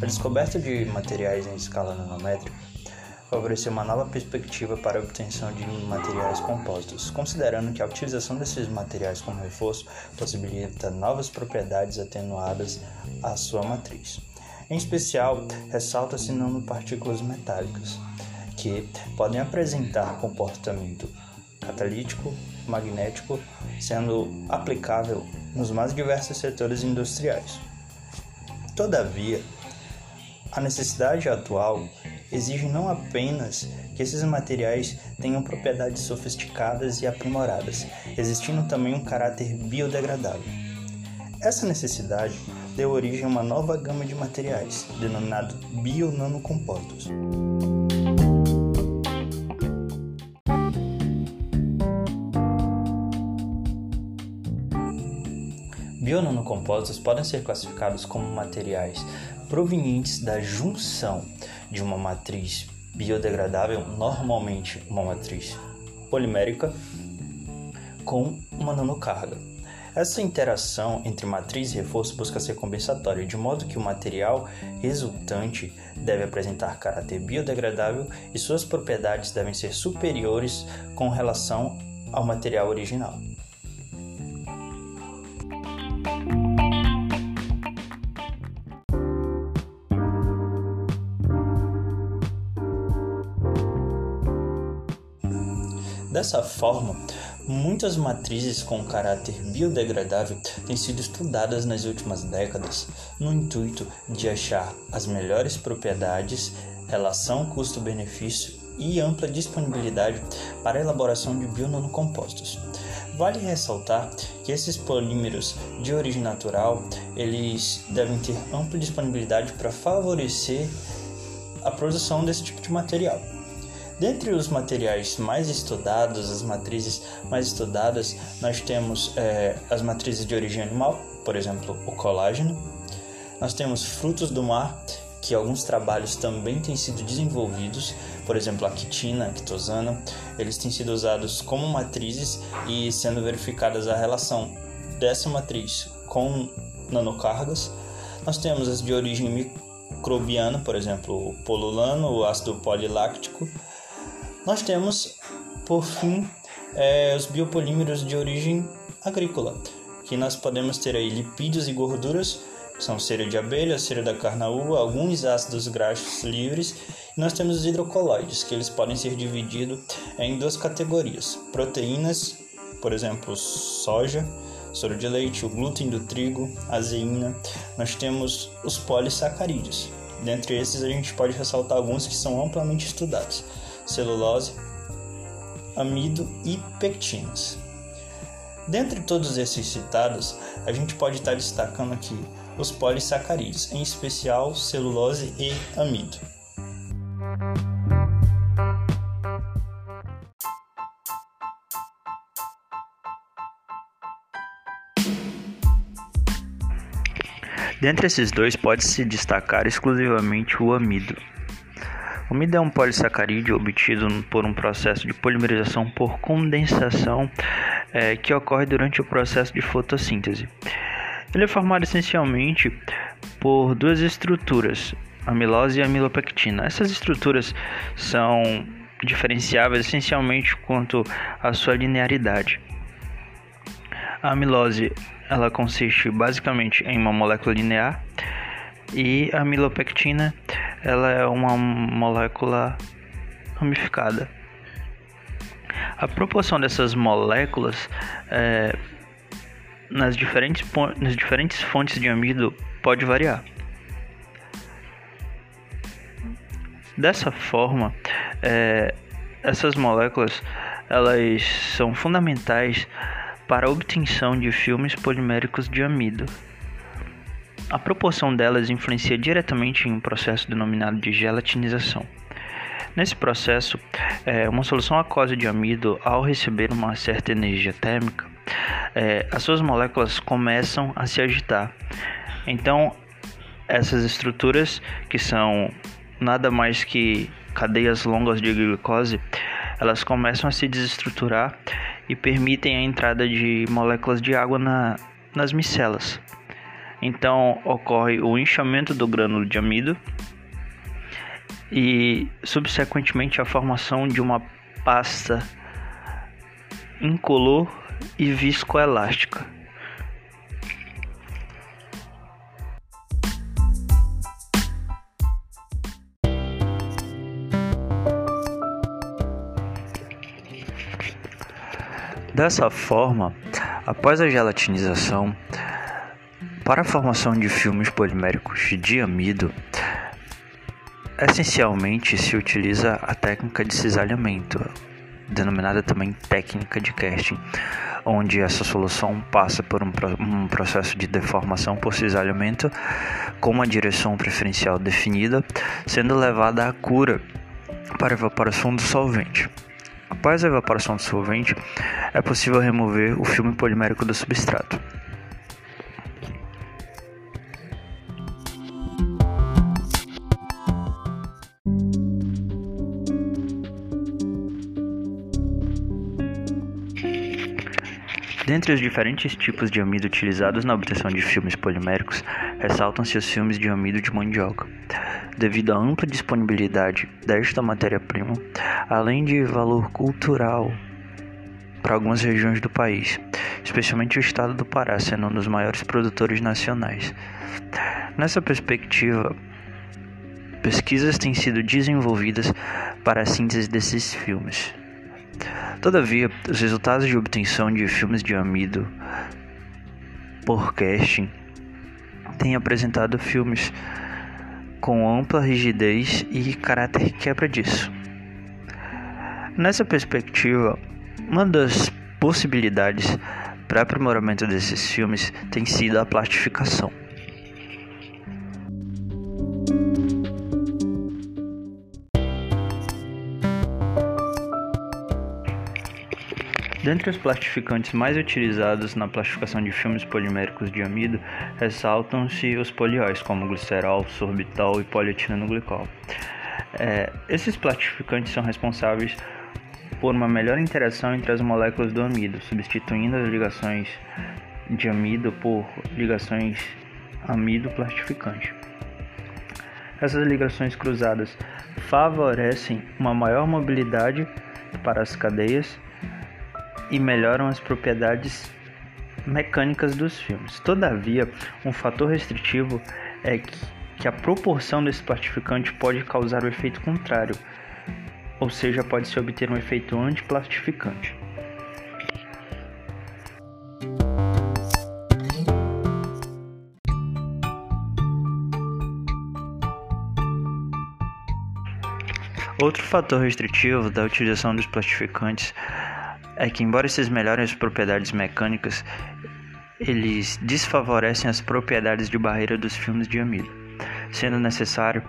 A descoberta de materiais em escala nanométrica favoreceu uma nova perspectiva para a obtenção de materiais compostos, considerando que a utilização desses materiais como reforço possibilita novas propriedades atenuadas à sua matriz. Em especial, ressalta-se nanopartículas metálicas, que podem apresentar comportamento catalítico, magnético, sendo aplicável nos mais diversos setores industriais. Todavia, a necessidade atual exige não apenas que esses materiais tenham propriedades sofisticadas e aprimoradas, existindo também um caráter biodegradável. Essa necessidade deu origem a uma nova gama de materiais, denominado bionanocompostos. Bionanocompostos podem ser classificados como materiais provenientes da junção de uma matriz biodegradável, normalmente uma matriz polimérica, com uma nanocarga. Essa interação entre matriz e reforço busca ser compensatória, de modo que o material resultante deve apresentar caráter biodegradável e suas propriedades devem ser superiores com relação ao material original. Dessa forma, muitas matrizes com caráter biodegradável têm sido estudadas nas últimas décadas no intuito de achar as melhores propriedades, relação custo-benefício e ampla disponibilidade para a elaboração de bionanocompostos. Vale ressaltar que esses polímeros de origem natural, eles devem ter ampla disponibilidade para favorecer a produção desse tipo de material. Dentre os materiais mais estudados, as matrizes mais estudadas, nós temos é, as matrizes de origem animal, por exemplo, o colágeno. Nós temos frutos do mar, que alguns trabalhos também têm sido desenvolvidos, por exemplo, a quitina, a quitosana, eles têm sido usados como matrizes e sendo verificadas a relação dessa matriz com nanocargas. Nós temos as de origem microbiana, por exemplo, o polulano, o ácido poliláctico, nós temos, por fim, é, os biopolímeros de origem agrícola, que nós podemos ter aí lipídios e gorduras, que são cera de abelha, cera da carnaúba, alguns ácidos graxos livres, e nós temos os hidrocoloides, que eles podem ser divididos em duas categorias: proteínas, por exemplo, soja, soro de leite, o glúten do trigo, azeína. Nós temos os polissacarídeos. Dentre esses, a gente pode ressaltar alguns que são amplamente estudados celulose, amido e pectinas. Dentre todos esses citados, a gente pode estar destacando aqui os polissacarídeos, em especial celulose e amido. Dentre esses dois, pode-se destacar exclusivamente o amido. O amido é um polissacarídeo obtido por um processo de polimerização por condensação é, que ocorre durante o processo de fotossíntese. Ele é formado essencialmente por duas estruturas, amilose e amilopectina. Essas estruturas são diferenciáveis essencialmente quanto à sua linearidade. A amilose ela consiste basicamente em uma molécula linear e a amilopectina ela é uma molécula ramificada. A proporção dessas moléculas é, nas, diferentes, nas diferentes fontes de amido pode variar. Dessa forma, é, essas moléculas elas são fundamentais para a obtenção de filmes poliméricos de amido. A proporção delas influencia diretamente em um processo denominado de gelatinização. Nesse processo, é, uma solução aquosa de amido, ao receber uma certa energia térmica, é, as suas moléculas começam a se agitar. Então, essas estruturas, que são nada mais que cadeias longas de glicose, elas começam a se desestruturar e permitem a entrada de moléculas de água na, nas micelas. Então ocorre o inchamento do grânulo de amido e subsequentemente a formação de uma pasta incolor e viscoelástica. Dessa forma, após a gelatinização, para a formação de filmes poliméricos de amido, essencialmente se utiliza a técnica de cisalhamento, denominada também técnica de casting, onde essa solução passa por um, um processo de deformação por cisalhamento com uma direção preferencial definida, sendo levada à cura para evaporação do solvente. Após a evaporação do solvente, é possível remover o filme polimérico do substrato. Dentre os diferentes tipos de amido utilizados na obtenção de filmes poliméricos, ressaltam-se os filmes de amido de mandioca. Devido à ampla disponibilidade desta matéria-prima, além de valor cultural para algumas regiões do país, especialmente o estado do Pará, sendo um dos maiores produtores nacionais. Nessa perspectiva, pesquisas têm sido desenvolvidas para a síntese desses filmes. Todavia, os resultados de obtenção de filmes de amido por casting têm apresentado filmes com ampla rigidez e caráter quebra disso. Nessa perspectiva, uma das possibilidades para aprimoramento desses filmes tem sido a plastificação. Dentre os plastificantes mais utilizados na plastificação de filmes poliméricos de amido, ressaltam-se os polióis, como glicerol, sorbitol e polietileno-glicol. É, esses plastificantes são responsáveis por uma melhor interação entre as moléculas do amido, substituindo as ligações de amido por ligações amido-plastificante. Essas ligações cruzadas favorecem uma maior mobilidade para as cadeias e melhoram as propriedades mecânicas dos filmes. Todavia, um fator restritivo é que, que a proporção desse plastificante pode causar o efeito contrário, ou seja, pode-se obter um efeito antiplastificante. Outro fator restritivo da utilização dos plastificantes é que, embora esses melhorem as propriedades mecânicas, eles desfavorecem as propriedades de barreira dos filmes de amido, sendo necessário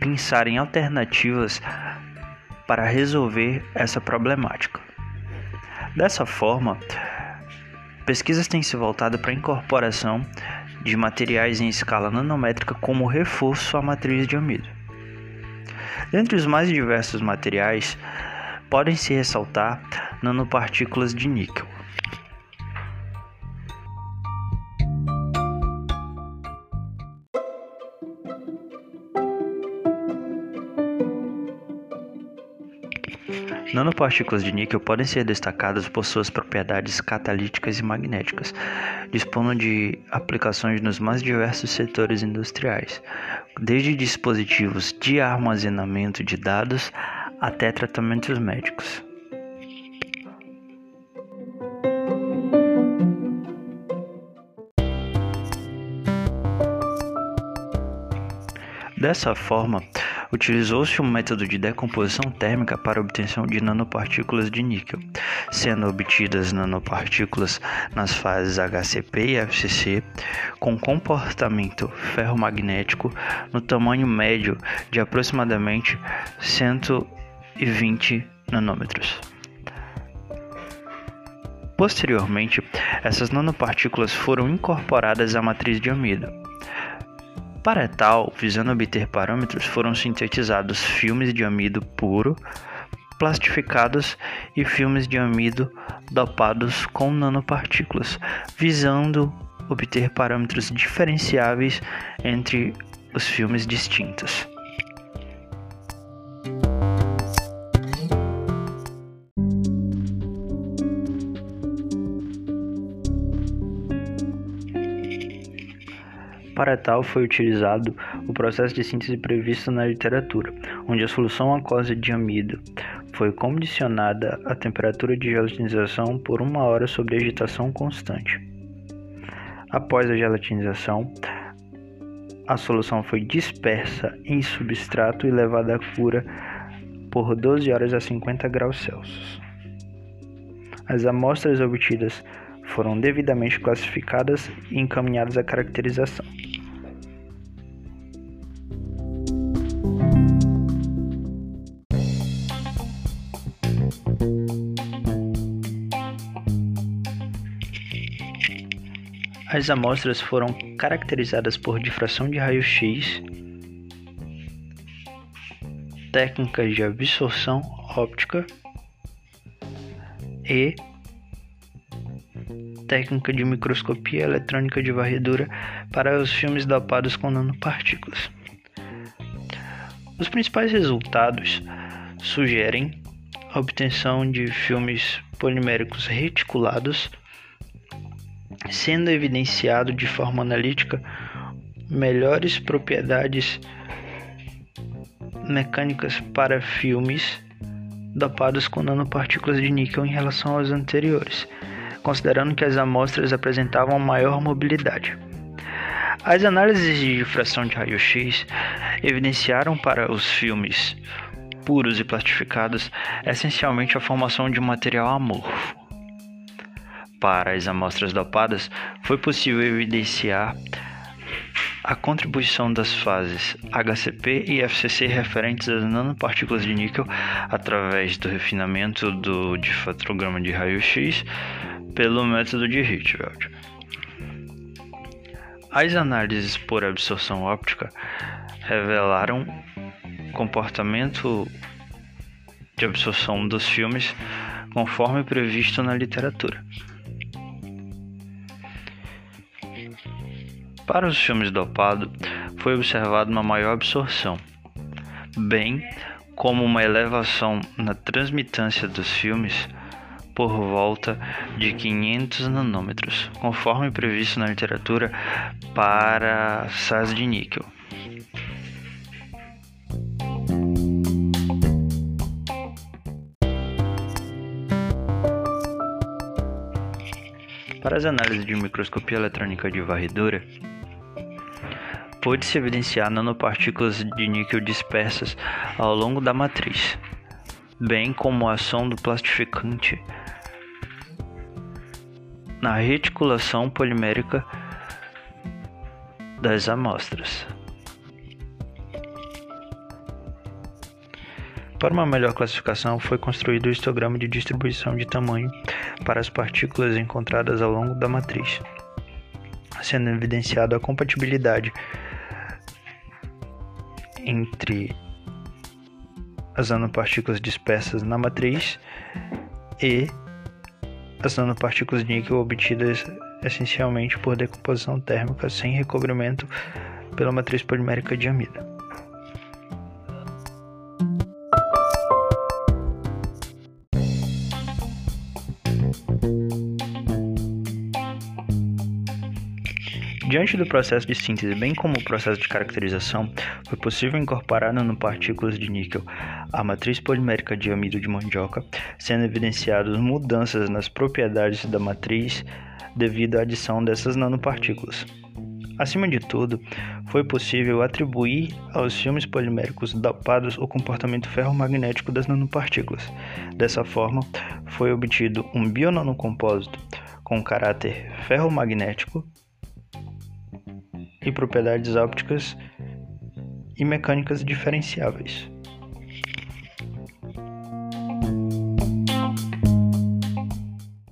pensar em alternativas para resolver essa problemática. Dessa forma, pesquisas têm se voltado para a incorporação de materiais em escala nanométrica como reforço à matriz de amido. Dentre os mais diversos materiais, podem se ressaltar nanopartículas de níquel. Nanopartículas de níquel podem ser destacadas por suas propriedades catalíticas e magnéticas, dispondo de aplicações nos mais diversos setores industriais, desde dispositivos de armazenamento de dados até tratamentos médicos. Dessa forma, utilizou-se um método de decomposição térmica para obtenção de nanopartículas de níquel, sendo obtidas nanopartículas nas fases HCP e FCC com comportamento ferromagnético no tamanho médio de aproximadamente 120 nanômetros. Posteriormente, essas nanopartículas foram incorporadas à matriz de amido para tal, visando obter parâmetros, foram sintetizados filmes de amido puro, plastificados e filmes de amido dopados com nanopartículas, visando obter parâmetros diferenciáveis entre os filmes distintos. Para tal, foi utilizado o processo de síntese previsto na literatura, onde a solução aquosa de amido foi condicionada à temperatura de gelatinização por uma hora sob agitação constante. Após a gelatinização, a solução foi dispersa em substrato e levada à cura por 12 horas a 50 graus Celsius. As amostras obtidas foram devidamente classificadas e encaminhadas à caracterização. As amostras foram caracterizadas por difração de raio-x, técnicas de absorção óptica e técnica de microscopia eletrônica de varredura para os filmes dopados com nanopartículas. Os principais resultados sugerem a obtenção de filmes poliméricos reticulados sendo evidenciado de forma analítica melhores propriedades mecânicas para filmes dopados com nanopartículas de níquel em relação aos anteriores, considerando que as amostras apresentavam maior mobilidade. As análises de difração de raio-x evidenciaram para os filmes puros e plastificados essencialmente a formação de um material amorfo, para as amostras dopadas, foi possível evidenciar a contribuição das fases HCP e FCC referentes às nanopartículas de níquel através do refinamento do difatrograma de raio-x pelo método de Hirschfeld. As análises por absorção óptica revelaram comportamento de absorção dos filmes conforme previsto na literatura. Para os filmes dopados, foi observada uma maior absorção, bem como uma elevação na transmitância dos filmes por volta de 500 nanômetros, conforme previsto na literatura para sais de níquel. Para as análises de microscopia eletrônica de varredura, pôde-se evidenciar nanopartículas de níquel dispersas ao longo da matriz, bem como a ação do plastificante na reticulação polimérica das amostras. Para uma melhor classificação, foi construído o histograma de distribuição de tamanho para as partículas encontradas ao longo da matriz, sendo evidenciado a compatibilidade entre as nanopartículas dispersas na matriz e as nanopartículas de níquel obtidas essencialmente por decomposição térmica sem recobrimento pela matriz polimérica de amida. Diante do processo de síntese, bem como o processo de caracterização, foi possível incorporar nanopartículas de níquel à matriz polimérica de amido de mandioca, sendo evidenciadas mudanças nas propriedades da matriz devido à adição dessas nanopartículas. Acima de tudo, foi possível atribuir aos filmes poliméricos dopados o comportamento ferromagnético das nanopartículas. Dessa forma, foi obtido um bionanocompósito com caráter ferromagnético e propriedades ópticas e mecânicas diferenciáveis.